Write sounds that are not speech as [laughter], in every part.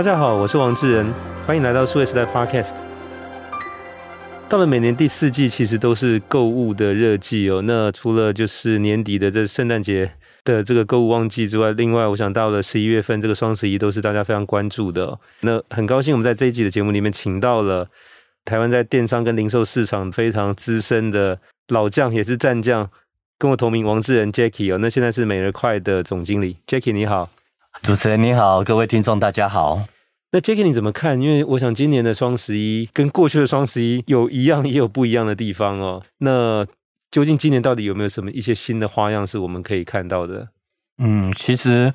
大家好，我是王志仁，欢迎来到数位时代 Podcast。到了每年第四季，其实都是购物的热季哦。那除了就是年底的这圣诞节的这个购物旺季之外，另外我想到了十一月份这个双十一都是大家非常关注的哦。那很高兴我们在这一集的节目里面请到了台湾在电商跟零售市场非常资深的老将，也是战将，跟我同名王志仁 Jacky 哦。那现在是美而快的总经理 Jacky，你好。[laughs] 主持人你好，各位听众大家好。那 Jacky 你怎么看？因为我想今年的双十一跟过去的双十一有一样也有不一样的地方哦。那究竟今年到底有没有什么一些新的花样是我们可以看到的？嗯，其实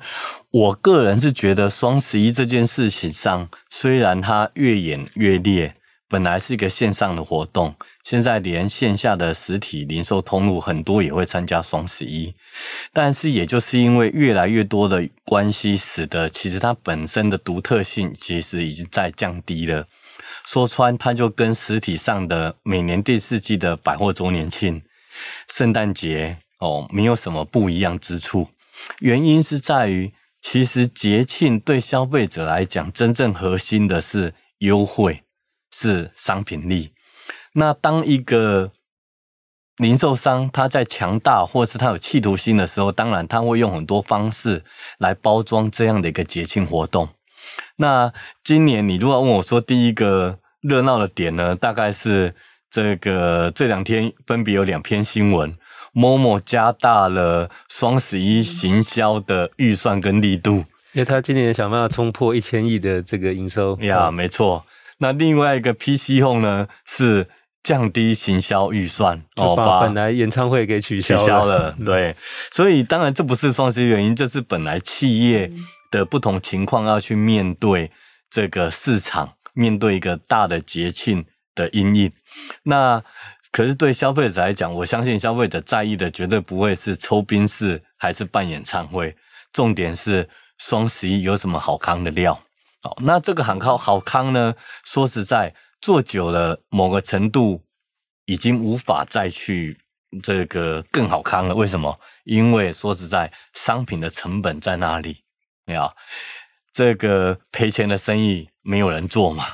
我个人是觉得双十一这件事情上，虽然它越演越烈。本来是一个线上的活动，现在连线下的实体零售通路很多也会参加双十一，但是也就是因为越来越多的关系，使得其实它本身的独特性其实已经在降低了。说穿，它就跟实体上的每年第四季的百货周年庆、圣诞节哦，没有什么不一样之处。原因是在于，其实节庆对消费者来讲，真正核心的是优惠。是商品力。那当一个零售商他在强大，或是他有企图心的时候，当然他会用很多方式来包装这样的一个节庆活动。那今年你如果问我说第一个热闹的点呢，大概是这个这两天分别有两篇新闻，Momo 加大了双十一行销的预算跟力度，因为他今年想办法冲破一千亿的这个营收。呀，没错。那另外一个 PC Home 呢，是降低行销预算，哦，把本来演唱会给取消了，取消了。对，所以当然这不是双十一原因，这是本来企业的不同情况要去面对这个市场，面对一个大的节庆的阴影。那可是对消费者来讲，我相信消费者在意的绝对不会是抽冰室还是办演唱会，重点是双十一有什么好康的料。那这个好康好康呢？说实在，做久了，某个程度已经无法再去这个更好康了。为什么？因为说实在，商品的成本在那里，没有这个赔钱的生意没有人做嘛。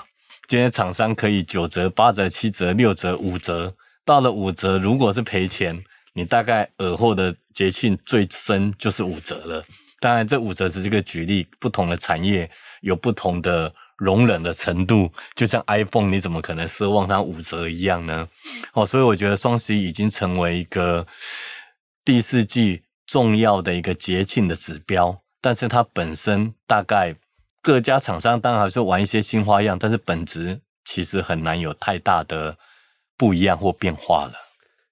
今天厂商可以九折、八折、七折、六折、五折，到了五折，如果是赔钱，你大概尔后的节庆最深就是五折了。当然，这五折只是一个举例，不同的产业有不同的容忍的程度。就像 iPhone，你怎么可能奢望它五折一样呢？哦，所以我觉得双十一已经成为一个第四季重要的一个节庆的指标。但是它本身大概各家厂商当然还是玩一些新花样，但是本质其实很难有太大的不一样或变化了。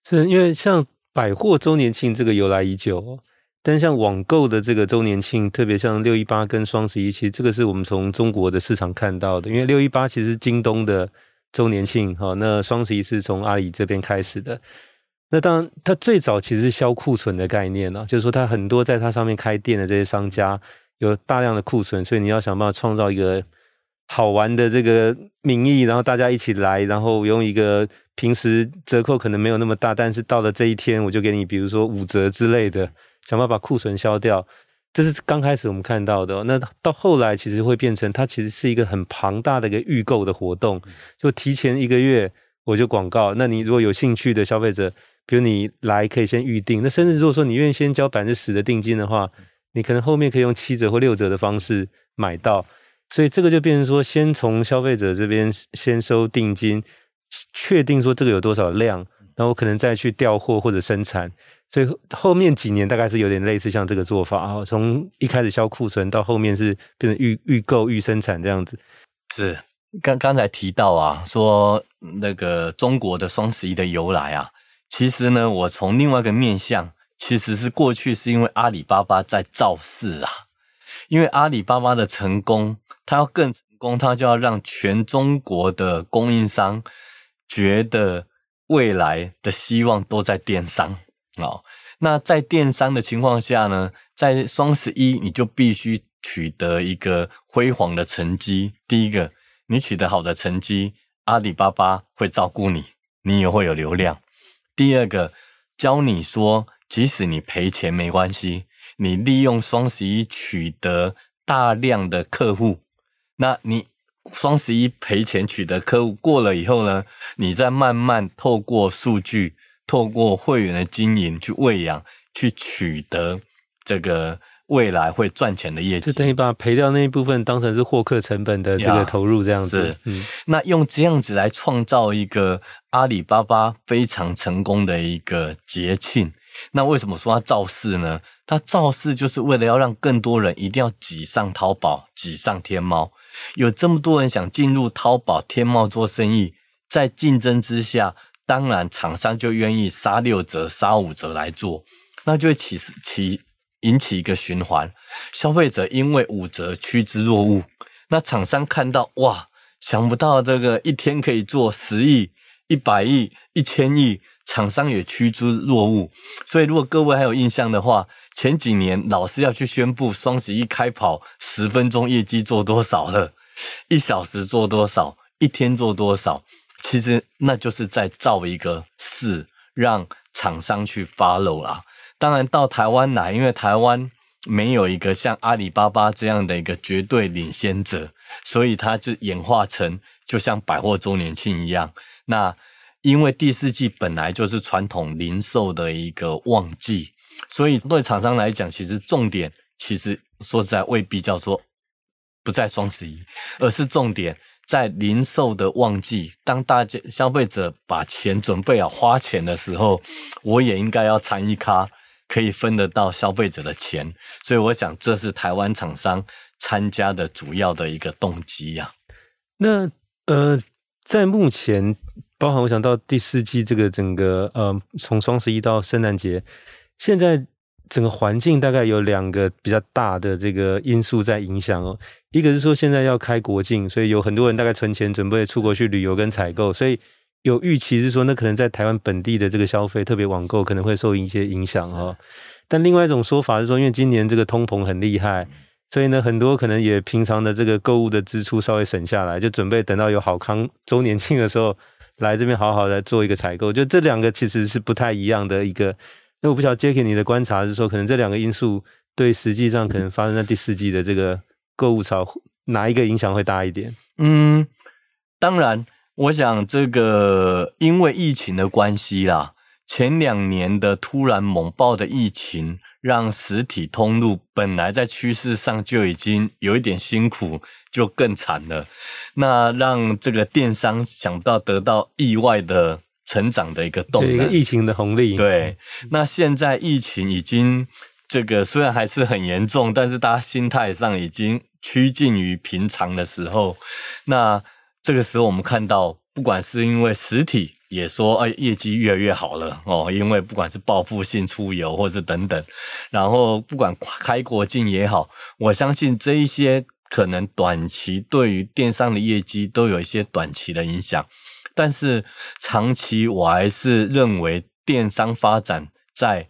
是因为像百货周年庆这个由来已久。但像网购的这个周年庆，特别像六一八跟双十一，其实这个是我们从中国的市场看到的。因为六一八其实是京东的周年庆，哈，那双十一是从阿里这边开始的。那当然，它最早其实是销库存的概念呢，就是说它很多在它上面开店的这些商家有大量的库存，所以你要想办法创造一个好玩的这个名义，然后大家一起来，然后用一个平时折扣可能没有那么大，但是到了这一天我就给你，比如说五折之类的。想办法把库存销掉，这是刚开始我们看到的。那到后来，其实会变成它其实是一个很庞大的一个预购的活动，就提前一个月我就广告。那你如果有兴趣的消费者，比如你来可以先预定。那甚至如果说你愿意先交百分之十的定金的话，你可能后面可以用七折或六折的方式买到。所以这个就变成说，先从消费者这边先收定金，确定说这个有多少量，然后可能再去调货或者生产。所以后面几年大概是有点类似像这个做法啊，从一开始销库存到后面是变成预预购预生产这样子。是刚刚才提到啊，说那个中国的双十一的由来啊，其实呢，我从另外一个面向，其实是过去是因为阿里巴巴在造势啊，因为阿里巴巴的成功，它要更成功，它就要让全中国的供应商觉得未来的希望都在电商。哦，那在电商的情况下呢，在双十一你就必须取得一个辉煌的成绩。第一个，你取得好的成绩，阿里巴巴会照顾你，你也会有流量。第二个，教你说，即使你赔钱没关系，你利用双十一取得大量的客户，那你双十一赔钱取得客户过了以后呢，你再慢慢透过数据，透过会员的经营去喂养，去取得这个。未来会赚钱的业绩，就等于把赔掉那一部分当成是获客成本的这个投入，这样子。是，嗯，那用这样子来创造一个阿里巴巴非常成功的一个节庆。那为什么说它造势呢？它造势就是为了要让更多人一定要挤上淘宝、挤上天猫。有这么多人想进入淘宝、天猫做生意，在竞争之下，当然厂商就愿意杀六折、杀五折来做，那就会起起。引起一个循环，消费者因为五折趋之若鹜，那厂商看到哇，想不到这个一天可以做十亿、一百亿、一千亿，厂商也趋之若鹜。所以，如果各位还有印象的话，前几年老是要去宣布双十一开跑，十分钟业绩做多少了，一小时做多少，一天做多少，其实那就是在造一个势，让厂商去 follow 啦。当然到台湾来，因为台湾没有一个像阿里巴巴这样的一个绝对领先者，所以它就演化成就像百货周年庆一样。那因为第四季本来就是传统零售的一个旺季，所以对厂商来讲，其实重点其实说实在未必叫做不在双十一，而是重点在零售的旺季。当大家消费者把钱准备好花钱的时候，我也应该要参与咖。可以分得到消费者的钱，所以我想这是台湾厂商参加的主要的一个动机呀、啊。那呃，在目前，包含我想到第四季这个整个呃，从双十一到圣诞节，现在整个环境大概有两个比较大的这个因素在影响哦。一个是说现在要开国境，所以有很多人大概存钱准备出国去旅游跟采购，所以。有预期是说，那可能在台湾本地的这个消费，特别网购可能会受一些影响哦。但另外一种说法是说，因为今年这个通膨很厉害，所以呢，很多可能也平常的这个购物的支出稍微省下来，就准备等到有好康周年庆的时候来这边好好的做一个采购。就这两个其实是不太一样的一个。那我不晓得 Jacky 你的观察是说，可能这两个因素对实际上可能发生在第四季的这个购物潮哪一个影响会大一点？嗯，当然。我想这个因为疫情的关系啦，前两年的突然猛爆的疫情，让实体通路本来在趋势上就已经有一点辛苦，就更惨了。那让这个电商想到得到意外的成长的一个动力，一个疫情的红利。对，那现在疫情已经这个虽然还是很严重，但是大家心态上已经趋近于平常的时候，那。这个时候，我们看到，不管是因为实体也说，哎，业绩越来越好了哦，因为不管是报复性出游或者等等，然后不管开国境也好，我相信这一些可能短期对于电商的业绩都有一些短期的影响，但是长期我还是认为电商发展在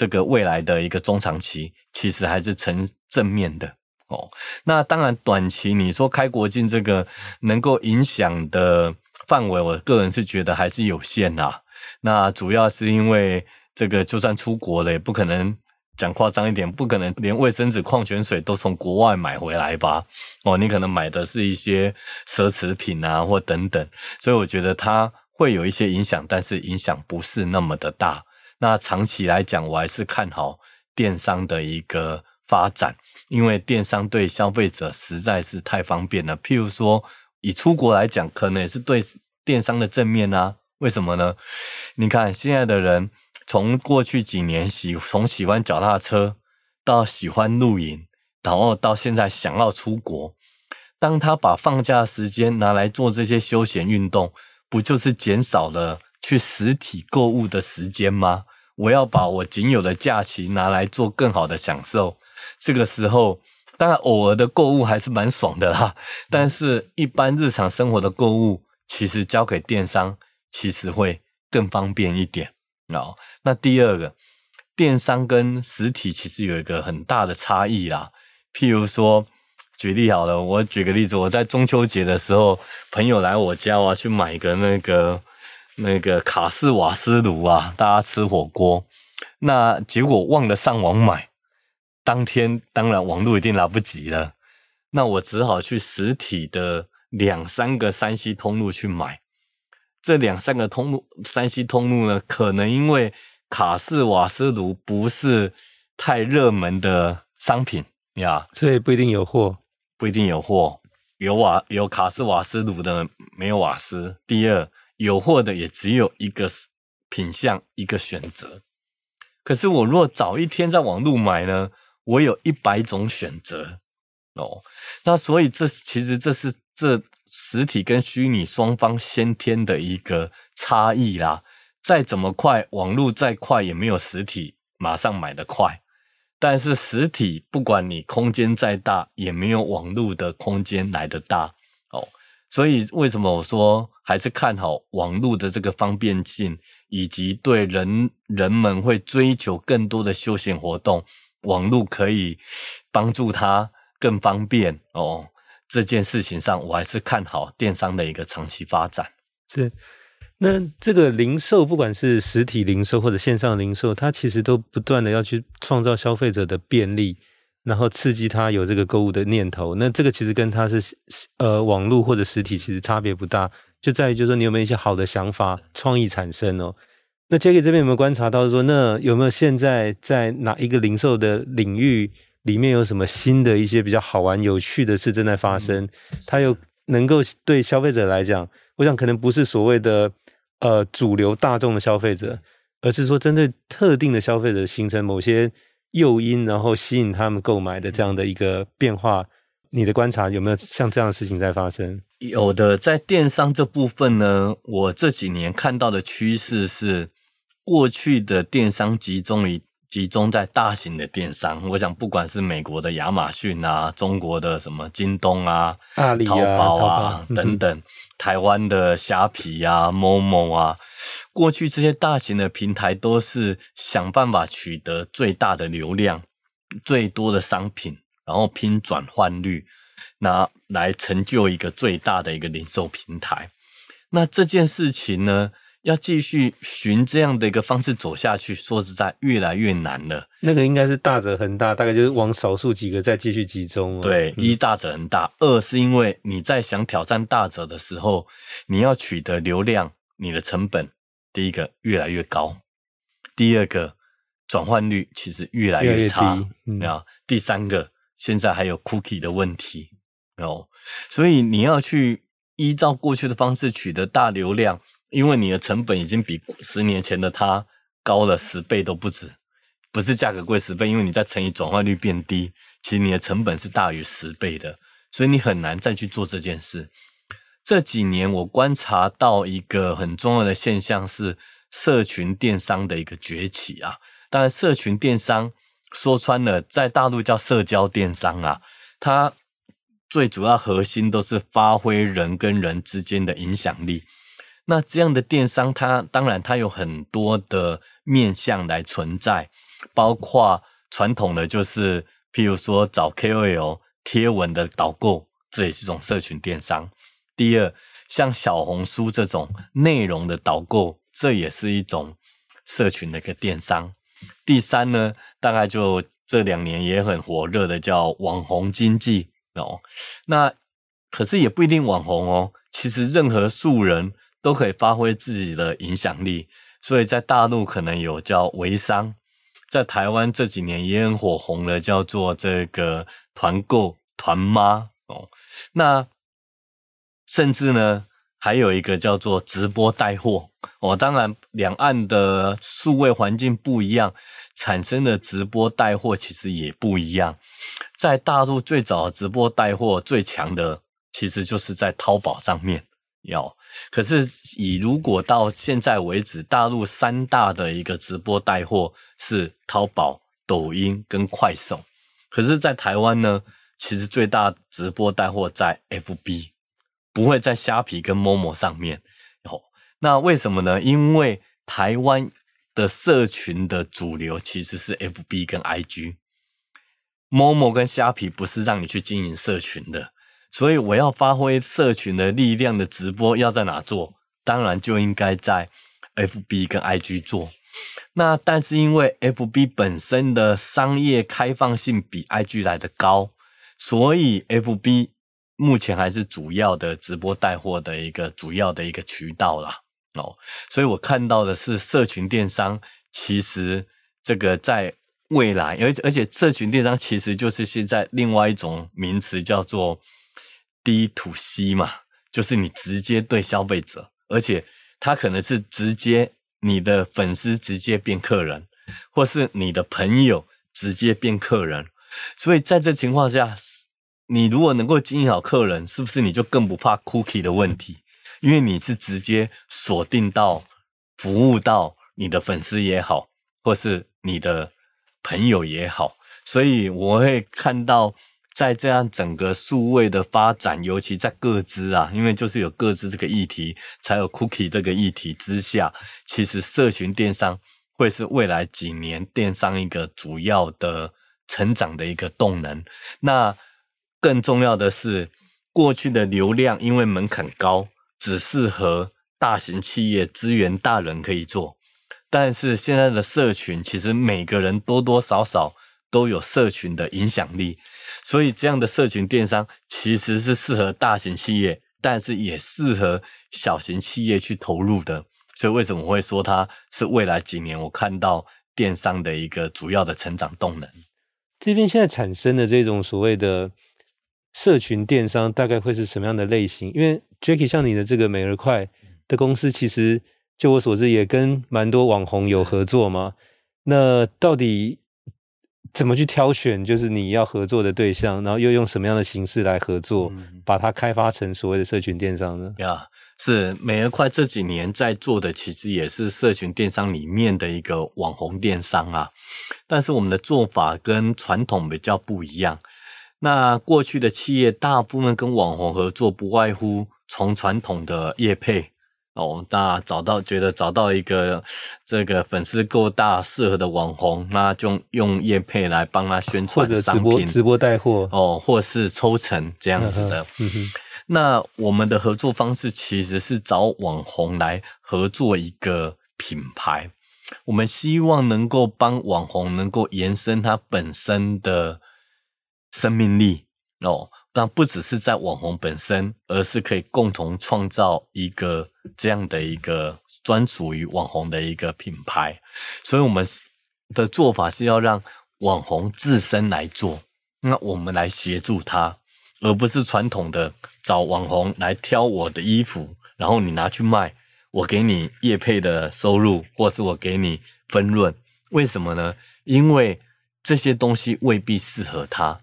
这个未来的一个中长期，其实还是呈正面的。哦，那当然，短期你说开国境这个能够影响的范围，我个人是觉得还是有限呐。那主要是因为这个，就算出国了，也不可能讲夸张一点，不可能连卫生纸、矿泉水都从国外买回来吧？哦，你可能买的是一些奢侈品啊，或等等，所以我觉得它会有一些影响，但是影响不是那么的大。那长期来讲，我还是看好电商的一个。发展，因为电商对消费者实在是太方便了。譬如说，以出国来讲，可能也是对电商的正面啊。为什么呢？你看现在的人，从过去几年喜从喜欢脚踏车，到喜欢露营，然后到现在想要出国，当他把放假时间拿来做这些休闲运动，不就是减少了去实体购物的时间吗？我要把我仅有的假期拿来做更好的享受。这个时候，当然偶尔的购物还是蛮爽的啦。但是，一般日常生活的购物，其实交给电商，其实会更方便一点。哦，那第二个，电商跟实体其实有一个很大的差异啦。譬如说，举例好了，我举个例子，我在中秋节的时候，朋友来我家，我要去买个那个那个卡式瓦斯炉啊，大家吃火锅，那结果忘了上网买。当天当然网络一定来不及了，那我只好去实体的两三个山西通路去买。这两三个通路山西通路呢，可能因为卡式瓦斯炉不是太热门的商品呀，所以不一定有货，不一定有货。有瓦有卡式瓦斯炉的没有瓦斯。第二，有货的也只有一个品相一个选择。可是我若早一天在网络买呢，我有一百种选择哦。那所以这其实这是这实体跟虚拟双方先天的一个差异啦。再怎么快，网络再快也没有实体马上买得快。但是实体不管你空间再大，也没有网络的空间来得大。所以为什么我说还是看好网络的这个方便性，以及对人人们会追求更多的休闲活动，网络可以帮助他更方便哦。这件事情上，我还是看好电商的一个长期发展。是。那这个零售，不管是实体零售或者线上零售，它其实都不断的要去创造消费者的便利，然后刺激他有这个购物的念头。那这个其实跟他是呃网络或者实体其实差别不大，就在于就是说你有没有一些好的想法、创意产生哦。那 Jacky 这边有没有观察到说，那有没有现在在哪一个零售的领域里面有什么新的一些比较好玩、有趣的事正在发生？它又能够对消费者来讲，我想可能不是所谓的。呃，主流大众的消费者，而是说针对特定的消费者形成某些诱因，然后吸引他们购买的这样的一个变化。你的观察有没有像这样的事情在发生？有的，在电商这部分呢，我这几年看到的趋势是，过去的电商集中于。集中在大型的电商，我想不管是美国的亚马逊啊，中国的什么京东啊、阿里啊、淘宝啊、等等，嗯、台湾的虾皮啊、Momo 啊，过去这些大型的平台都是想办法取得最大的流量、最多的商品，然后拼转换率，拿来成就一个最大的一个零售平台。那这件事情呢，要继续循这样的一个方式走下去，说实在，越来越难了。那个应该是大者恒大，大概就是往少数几个再继续集中。对，一大者恒大，嗯、二是因为你在想挑战大者的时候，你要取得流量，你的成本第一个越来越高，第二个转换率其实越来越差。啊、嗯，第三个现在还有 cookie 的问题哦，所以你要去依照过去的方式取得大流量。因为你的成本已经比十年前的它高了十倍都不止，不是价格贵十倍，因为你再乘以转换率变低，其实你的成本是大于十倍的，所以你很难再去做这件事。这几年我观察到一个很重要的现象是社群电商的一个崛起啊，当然社群电商说穿了，在大陆叫社交电商啊，它最主要核心都是发挥人跟人之间的影响力。那这样的电商，它当然它有很多的面向来存在，包括传统的就是，譬如说找 KOL 贴文的导购，这也是一种社群电商。第二，像小红书这种内容的导购，这也是一种社群的一个电商。第三呢，大概就这两年也很火热的叫网红经济哦。那可是也不一定网红哦，其实任何素人。都可以发挥自己的影响力，所以在大陆可能有叫微商，在台湾这几年也很火红的，叫做这个团购团妈哦。那甚至呢，还有一个叫做直播带货哦。当然，两岸的数位环境不一样，产生的直播带货其实也不一样。在大陆最早直播带货最强的，其实就是在淘宝上面。有，可是以如果到现在为止，大陆三大的一个直播带货是淘宝、抖音跟快手，可是，在台湾呢，其实最大直播带货在 FB，不会在虾皮跟 Momo 上面。哦，那为什么呢？因为台湾的社群的主流其实是 FB 跟 IG，Momo 跟虾皮不是让你去经营社群的。所以我要发挥社群的力量的直播要在哪做？当然就应该在 FB 跟 IG 做。那但是因为 FB 本身的商业开放性比 IG 来得高，所以 FB 目前还是主要的直播带货的一个主要的一个渠道啦。哦，所以我看到的是社群电商，其实这个在未来，而而且社群电商其实就是现在另外一种名词叫做 D to C 嘛，就是你直接对消费者，而且他可能是直接你的粉丝直接变客人，或是你的朋友直接变客人，所以在这情况下，你如果能够经营好客人，是不是你就更不怕 cookie 的问题？因为你是直接锁定到服务到你的粉丝也好，或是你的朋友也好，所以我会看到在这样整个数位的发展，尤其在个资啊，因为就是有个资这个议题，才有 cookie 这个议题之下，其实社群电商会是未来几年电商一个主要的成长的一个动能。那更重要的是，过去的流量因为门槛高。只适合大型企业资源大人可以做，但是现在的社群其实每个人多多少少都有社群的影响力，所以这样的社群电商其实是适合大型企业，但是也适合小型企业去投入的。所以为什么我会说它是未来几年我看到电商的一个主要的成长动能？这边现在产生的这种所谓的。社群电商大概会是什么样的类型？因为 Jacky 像你的这个美而快的公司，其实就我所知也跟蛮多网红有合作嘛。那到底怎么去挑选，就是你要合作的对象，然后又用什么样的形式来合作，把它开发成所谓的社群电商呢？呀、yeah，是美而快这几年在做的，其实也是社群电商里面的一个网红电商啊。但是我们的做法跟传统比较不一样。那过去的企业大部分跟网红合作，不外乎从传统的业配哦，那找到觉得找到一个这个粉丝够大适合的网红，那就用业配来帮他宣传商品，或者直播直播带货哦，或是抽成这样子的。嗯哼。那我们的合作方式其实是找网红来合作一个品牌，我们希望能够帮网红能够延伸他本身的。生命力哦，但不只是在网红本身，而是可以共同创造一个这样的一个专属于网红的一个品牌。所以我们的做法是要让网红自身来做，那我们来协助他，而不是传统的找网红来挑我的衣服，然后你拿去卖，我给你业配的收入，或是我给你分润。为什么呢？因为这些东西未必适合他。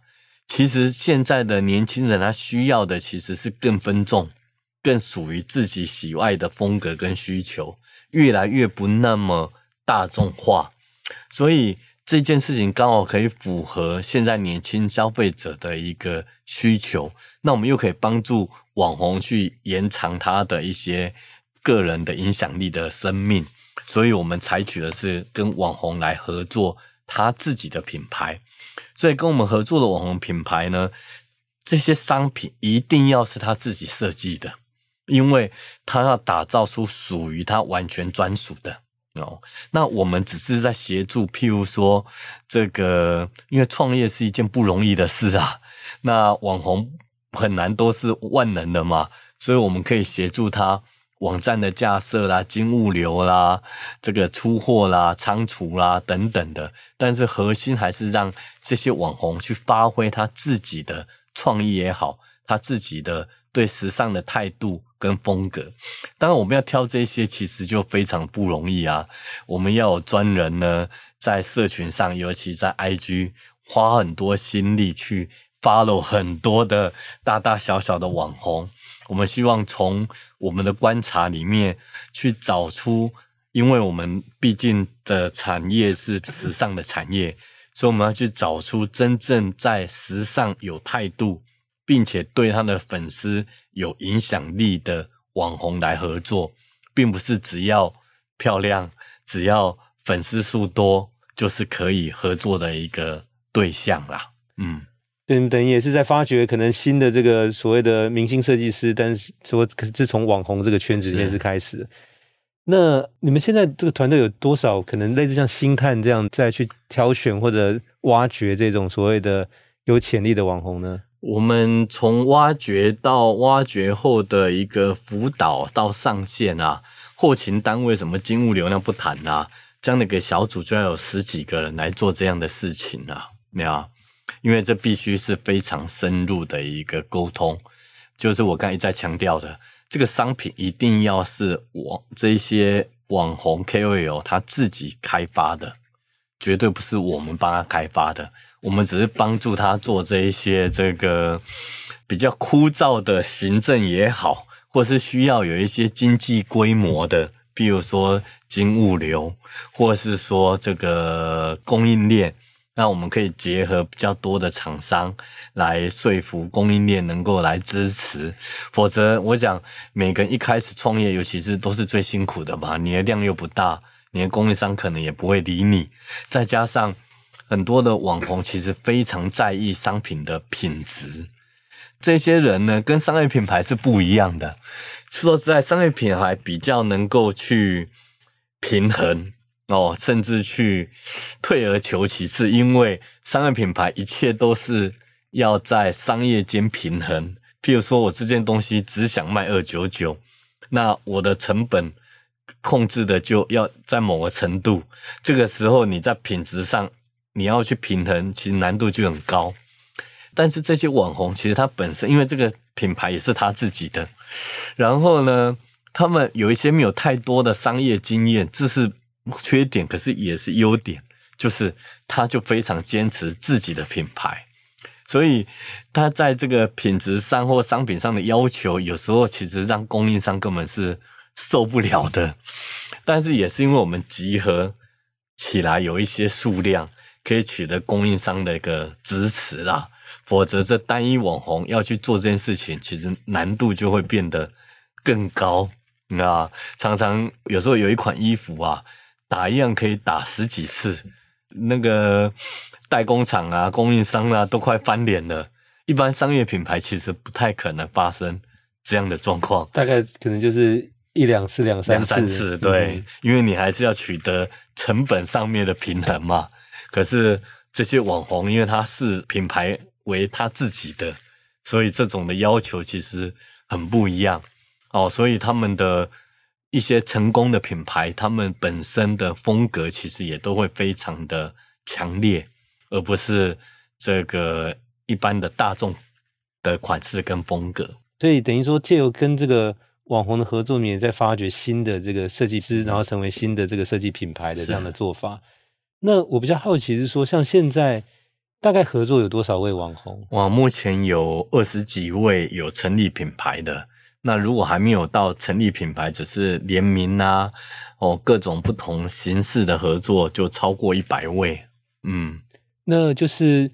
其实现在的年轻人，他需要的其实是更分众、更属于自己喜爱的风格跟需求，越来越不那么大众化。所以这件事情刚好可以符合现在年轻消费者的一个需求。那我们又可以帮助网红去延长他的一些个人的影响力的生命。所以我们采取的是跟网红来合作他自己的品牌。所以跟我们合作的网红品牌呢，这些商品一定要是他自己设计的，因为他要打造出属于他完全专属的哦。那我们只是在协助，譬如说这个，因为创业是一件不容易的事啊。那网红很难都是万能的嘛，所以我们可以协助他。网站的架设啦、金物流啦、这个出货啦、仓储啦等等的，但是核心还是让这些网红去发挥他自己的创意也好，他自己的对时尚的态度跟风格。当然，我们要挑这些，其实就非常不容易啊。我们要有专人呢，在社群上，尤其在 IG，花很多心力去 follow 很多的大大小小的网红。我们希望从我们的观察里面去找出，因为我们毕竟的产业是时尚的产业，所以我们要去找出真正在时尚有态度，并且对他的粉丝有影响力的网红来合作，并不是只要漂亮、只要粉丝数多就是可以合作的一个对象啦。嗯。等等，也是在发掘可能新的这个所谓的明星设计师，但是说是从网红这个圈子里面是开始。那你们现在这个团队有多少可能类似像星探这样再去挑选或者挖掘这种所谓的有潜力的网红呢？我们从挖掘到挖掘后的一个辅导到上线啊，后勤单位什么金物流量不谈啊，这样的一个小组就要有十几个人来做这样的事情啊，没有？因为这必须是非常深入的一个沟通，就是我刚才一再强调的，这个商品一定要是我这些网红 KOL 他自己开发的，绝对不是我们帮他开发的。我们只是帮助他做这一些这个比较枯燥的行政也好，或是需要有一些经济规模的，比如说经物流，或是说这个供应链，那我们可以结合比较多的厂商来说服供应链能够来支持。否则，我想每个人一开始创业，尤其是都是最辛苦的嘛，你的量又不大，你的供应商可能也不会理你，再加上。很多的网红其实非常在意商品的品质，这些人呢跟商业品牌是不一样的。说实在，商业品牌比较能够去平衡哦，甚至去退而求其次，因为商业品牌一切都是要在商业间平衡。譬如说我这件东西只想卖二九九，那我的成本控制的就要在某个程度，这个时候你在品质上。你要去平衡，其实难度就很高。但是这些网红，其实他本身因为这个品牌也是他自己的，然后呢，他们有一些没有太多的商业经验，这是缺点，可是也是优点，就是他就非常坚持自己的品牌，所以他在这个品质上或商品上的要求，有时候其实让供应商根本是受不了的。但是也是因为我们集合起来有一些数量。可以取得供应商的一个支持啦，否则这单一网红要去做这件事情，其实难度就会变得更高。那常常有时候有一款衣服啊，打一样可以打十几次，那个代工厂啊、供应商啊都快翻脸了。一般商业品牌其实不太可能发生这样的状况，大概可能就是一两次、两三次。两三次，对，嗯，因为你还是要取得成本上面的平衡嘛。可是这些网红，因为他是品牌为他自己的，所以这种的要求其实很不一样哦。所以他们的一些成功的品牌，他们本身的风格其实也都会非常的强烈，而不是这个一般的大众的款式跟风格。所以等于说，借由跟这个网红的合作，你也在发掘新的这个设计师，然后成为新的这个设计品牌的这样的做法。那我比较好奇是说，像现在大概合作有多少位网红？哇，目前有二十几位有成立品牌的。那如果还没有到成立品牌，只是联名啊，哦，各种不同形式的合作，就超过一百位。嗯，那就是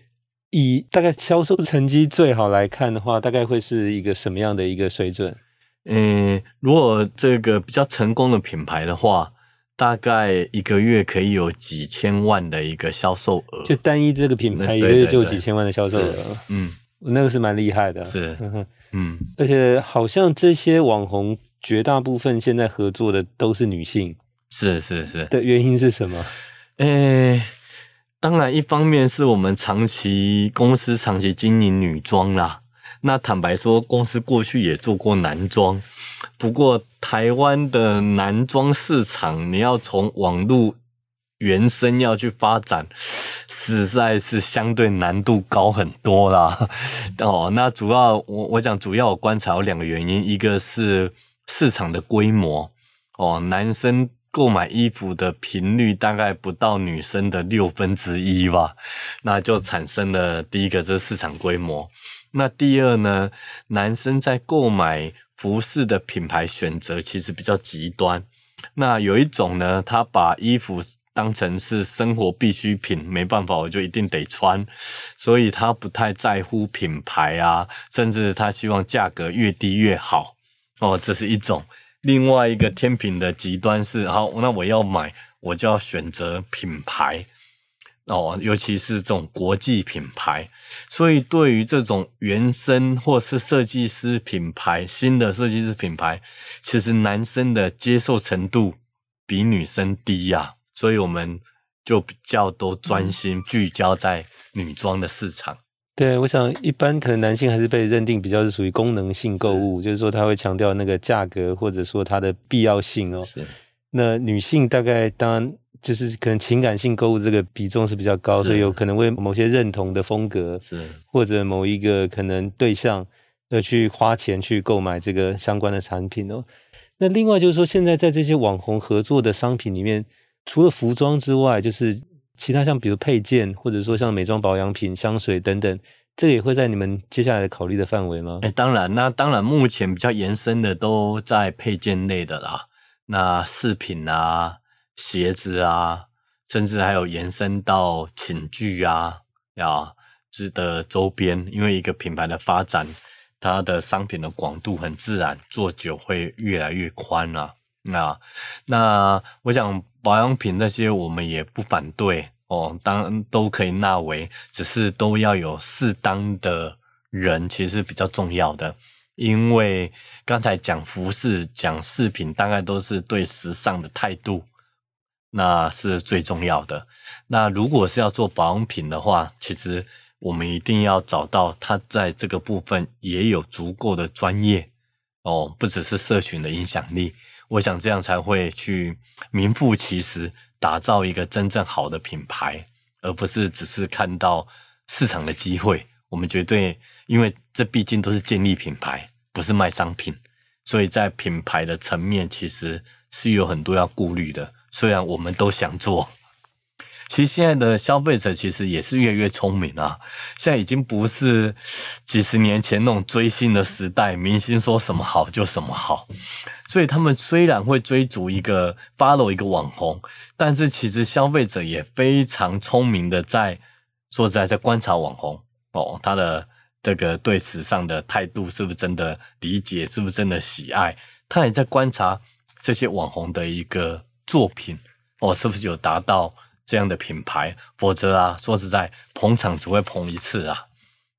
以大概销售成绩最好来看的话，大概会是一个什么样的一个水准？嗯，如果这个比较成功的品牌的话。大概一个月可以有几千万的一个销售额，就单一这个品牌一个月就有几千万的销售额，嗯，那个是蛮厉害的，是，嗯，而且好像这些网红绝大部分现在合作的都是女性，是是是，的原因是什么？诶，当然一方面是我们长期公司长期经营女装啦。那坦白说，公司过去也做过男装，不过台湾的男装市场，你要从网络原生要去发展，实在是相对难度高很多啦。[laughs] 哦，那主要我我讲，主要我观察有两个原因，一个是市场的规模，哦，男生购买衣服的频率大概不到女生的六分之一吧，那就产生了第一个，这市场规模。那第二呢，男生在购买服饰的品牌选择其实比较极端。那有一种呢，他把衣服当成是生活必需品，没办法，我就一定得穿，所以他不太在乎品牌啊，甚至他希望价格越低越好。哦，这是一种。另外一个天平的极端是，好，那我要买，我就要选择品牌。哦，尤其是这种国际品牌，所以对于这种原生或是设计师品牌、新的设计师品牌，其实男生的接受程度比女生低呀、所以我们就比较都专心聚焦在女装的市场。对，我想一般可能男性还是被认定比较是属于功能性购物，是就是说他会强调那个价格或者说它的必要性哦。是。那女性大概当然就是可能情感性购物这个比重是比较高，是所以有可能为某些认同的风格是或者某一个可能对象而去花钱去购买这个相关的产品哦。那另外就是说，现在在这些网红合作的商品里面，除了服装之外，就是。其他像比如配件，或者说像美妆保养品、香水等等，这也会在你们接下来考虑的范围吗？哎，当然，那当然，目前比较延伸的都在配件类的啦。那饰品啊、鞋子啊，甚至还有延伸到寝具啊、呀，值得周边。因为一个品牌的发展，它的商品的广度很自然，做久会越来越宽啊。那那我想保养品那些我们也不反对哦，当然都可以纳为，只是都要有适当的人，其实是比较重要的。因为刚才讲服饰、讲饰品，大概都是对时尚的态度，那是最重要的。那如果是要做保养品的话，其实我们一定要找到他在这个部分也有足够的专业哦，不只是社群的影响力。我想这样才会去名副其实打造一个真正好的品牌，而不是只是看到市场的机会。我们绝对，因为这毕竟都是建立品牌，不是卖商品，所以在品牌的层面其实是有很多要顾虑的。虽然我们都想做。其实现在的消费者其实也是越来越聪明啊，现在已经不是几十年前那种追星的时代，明星说什么好就什么好。所以他们虽然会追逐一个 follow 一个网红，但是其实消费者也非常聪明的在说实在在观察网红哦，他的这个对时尚的态度是不是真的理解，是不是真的喜爱，他也在观察这些网红的一个作品哦，是不是有达到。这样的品牌，否则啊，说实在，捧场只会捧一次啊。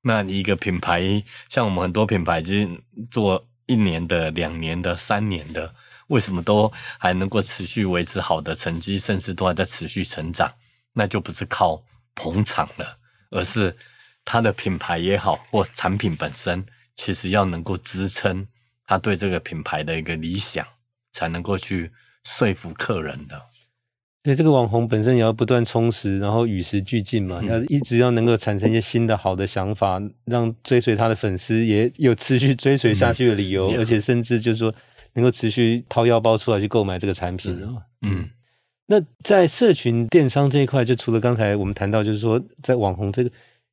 那你一个品牌，像我们很多品牌，已经做一年的、两年的、三年的，为什么都还能够持续维持好的成绩，甚至都还在持续成长？那就不是靠捧场了，而是它的品牌也好，或产品本身，其实要能够支撑他对这个品牌的一个理想，才能够去说服客人的。所以这个网红本身也要不断充实，然后与时俱进嘛，要一直要能够产生一些新的好的想法，让追随他的粉丝也有持续追随下去的理由，而且甚至就是说能够持续掏腰包出来去购买这个产品。嗯，那在社群电商这一块，就除了刚才我们谈到，就是说在网红这个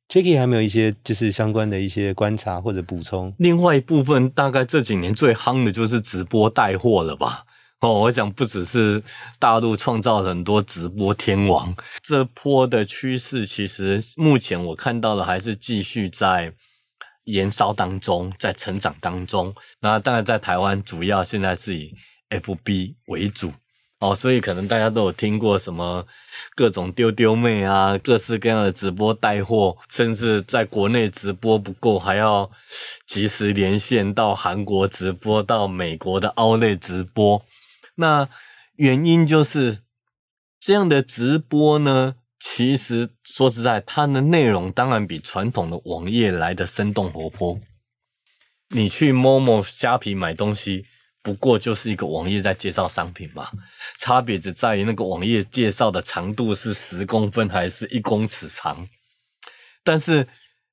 ，Jacky 还没有一些就是相关的一些观察或者补充。另外一部分，大概这几年最夯的就是直播带货了吧。哦，我想不只是大陆创造很多直播天王，这波的趋势其实目前我看到的还是继续在延烧当中，在成长当中。那当然在台湾，主要现在是以 FB 为主哦，所以可能大家都有听过什么各种丢丢妹啊，各式各样的直播带货，甚至在国内直播不够，还要及时连线到韩国直播，到美国的 Only 直播。那原因就是这样的直播呢，其实说实在，它的内容当然比传统的网页来得生动活泼。你去 Momo 虾皮买东西，不过就是一个网页在介绍商品嘛，差别只在于那个网页介绍的长度是十公分还是一公尺长。但是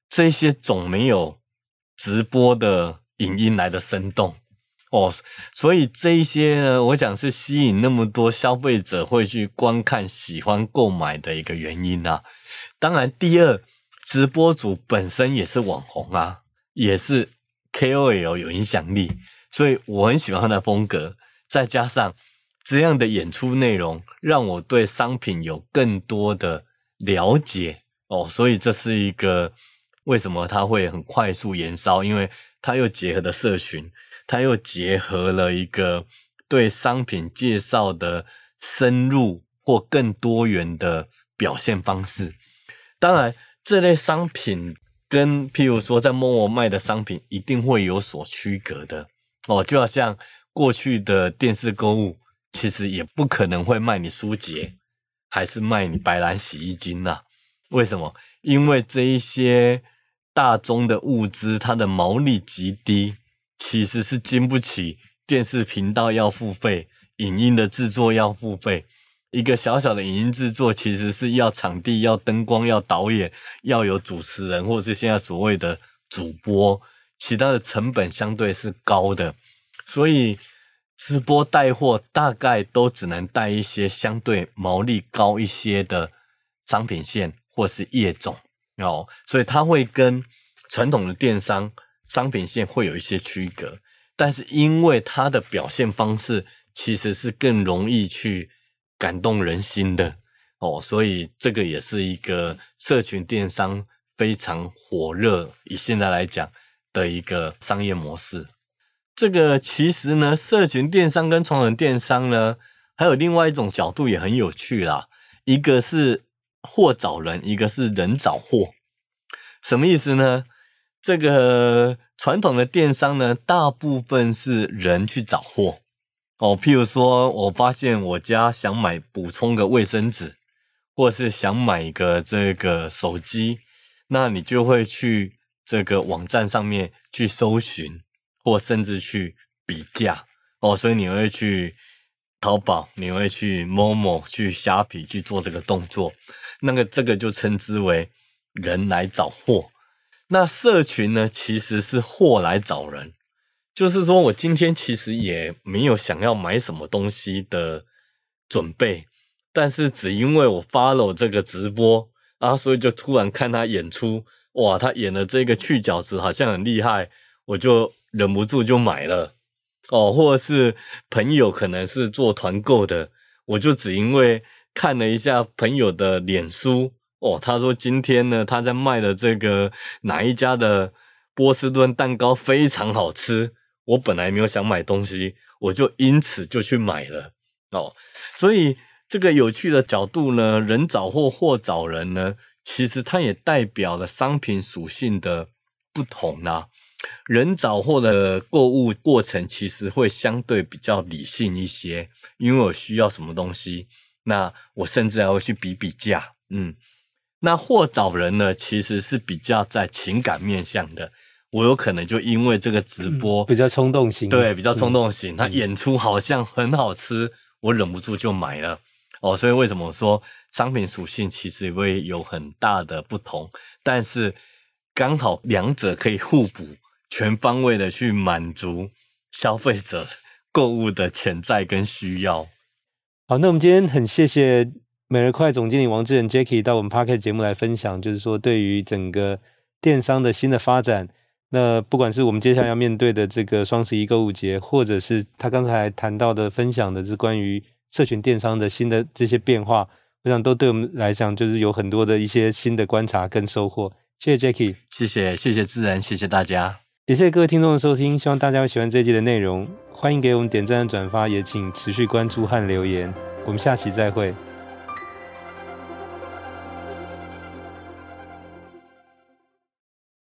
这些总没有直播的影音来得生动。哦，所以这一些呢，我想是吸引那么多消费者会去观看、喜欢购买的一个原因啊。当然，第二，直播主本身也是网红啊，也是 KOL 有影响力，所以我很喜欢他的风格。再加上这样的演出内容，让我对商品有更多的了解哦。所以这是一个为什么他会很快速延烧，因为他又结合了社群。它又结合了一个对商品介绍的深入或更多元的表现方式。当然，这类商品跟譬如说在 Momo 卖的商品一定会有所区隔的哦。就好像过去的电视购物，其实也不可能会卖你舒洁，还是卖你白兰洗衣精呐？为什么？因为这一些大宗的物资，它的毛利极低，其实是经不起电视频道要付费，影音的制作要付费。一个小小的影音制作，其实是要场地、要灯光、要导演、要有主持人，或是现在所谓的主播，其他的成本相对是高的，所以直播带货大概都只能带一些相对毛利高一些的商品线或是业种哦，所以它会跟传统的电商商品线会有一些区隔，但是因为它的表现方式其实是更容易去。感动人心的哦，所以这个也是一个社群电商非常火热，以现在来讲的一个商业模式。这个其实呢，社群电商跟传统电商呢，还有另外一种角度也很有趣啦。一个是货找人，一个是人找货。什么意思呢？这个传统的电商呢，大部分是人去找货。哦，譬如说，我发现我家想买补充个卫生纸，或是想买一个这个手机，那你就会去这个网站上面去搜寻，或甚至去比价。哦，所以你会去淘宝，你会去 Momo，去虾皮去做这个动作。那个这个就称之为人来找货。那社群呢，其实是货来找人。就是说，我今天其实也没有想要买什么东西的准备，但是只因为我 follow 这个直播啊，所以就突然看他演出，哇，他演的这个去角质好像很厉害，我就忍不住就买了哦。或者是朋友可能是做团购的，我就只因为看了一下朋友的脸书，哦，他说今天呢他在卖的这个哪一家的波士顿蛋糕非常好吃。我本来没有想买东西，我就因此就去买了哦。所以这个有趣的角度呢，人找货，货找人呢，其实它也代表了商品属性的不同啦。人找货的购物过程其实会相对比较理性一些，因为我需要什么东西，那我甚至还会去比比价。嗯，那货找人呢，其实是比较在情感面向的。我有可能就因为这个直播、嗯、比较冲动型，对，比较冲动型，他、嗯、演出好像很好吃，嗯、我忍不住就买了哦。所以为什么说商品属性其实也会有很大的不同，但是刚好两者可以互补，全方位的去满足消费者 [laughs] 购物的潜在跟需要。好，那我们今天很谢谢美乐块总经理王志仁 Jacky 到我们 Podcast 节目来分享，就是说对于整个电商的新的发展。那不管是我们接下来要面对的这个双十一购物节，或者是他刚才谈到的分享的是关于社群电商的新的这些变化，我想都对我们来讲就是有很多的一些新的观察跟收获。谢谢 Jacky，谢谢谢谢自然，谢谢大家，也谢谢各位听众的收听，希望大家会喜欢这一集的内容，欢迎给我们点赞转发，也请持续关注和留言，我们下期再会。